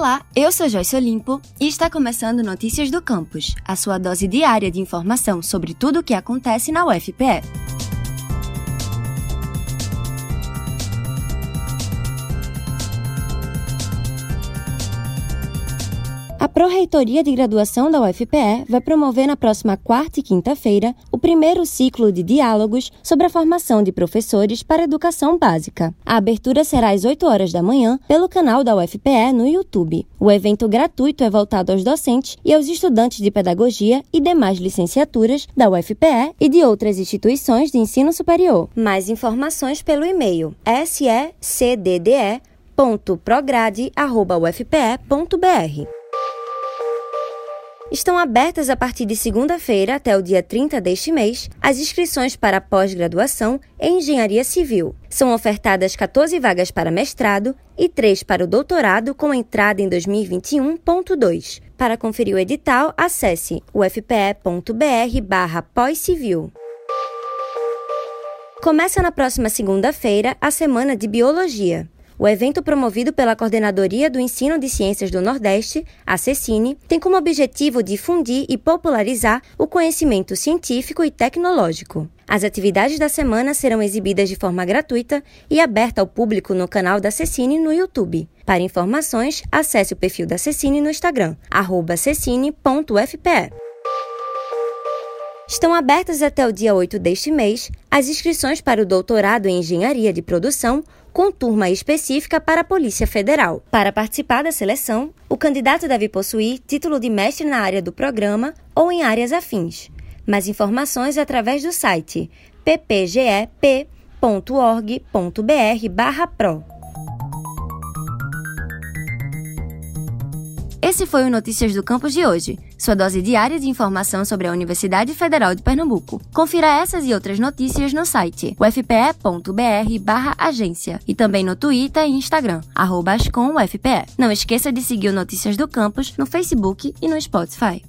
Olá, eu sou Joyce Olimpo e está começando Notícias do Campus, a sua dose diária de informação sobre tudo o que acontece na UFPE. A Pró-Reitoria de Graduação da UFPE vai promover na próxima quarta e quinta-feira o primeiro ciclo de diálogos sobre a formação de professores para educação básica. A abertura será às 8 horas da manhã pelo canal da UFPE no YouTube. O evento gratuito é voltado aos docentes e aos estudantes de pedagogia e demais licenciaturas da UFPE e de outras instituições de ensino superior. Mais informações pelo e-mail secdde.prograde.ufpe.br. Estão abertas a partir de segunda-feira até o dia 30 deste mês as inscrições para pós-graduação em Engenharia Civil. São ofertadas 14 vagas para mestrado e 3 para o doutorado com entrada em 2021.2. Para conferir o edital, acesse ufpe.br barra pós-civil. Começa na próxima segunda-feira a Semana de Biologia. O evento promovido pela Coordenadoria do Ensino de Ciências do Nordeste, a CECINE, tem como objetivo difundir e popularizar o conhecimento científico e tecnológico. As atividades da semana serão exibidas de forma gratuita e aberta ao público no canal da Cecine no YouTube. Para informações, acesse o perfil da Cecine no Instagram, cecine.fpe. Estão abertas até o dia 8 deste mês as inscrições para o doutorado em Engenharia de Produção com turma específica para a Polícia Federal. Para participar da seleção, o candidato deve possuir título de mestre na área do programa ou em áreas afins. Mais informações através do site ppgep.org.br/pro. Esse foi o Notícias do Campus de hoje, sua dose diária de informação sobre a Universidade Federal de Pernambuco. Confira essas e outras notícias no site ufpe.br/agência e também no Twitter e Instagram @ascomufpe. Não esqueça de seguir o Notícias do Campus no Facebook e no Spotify.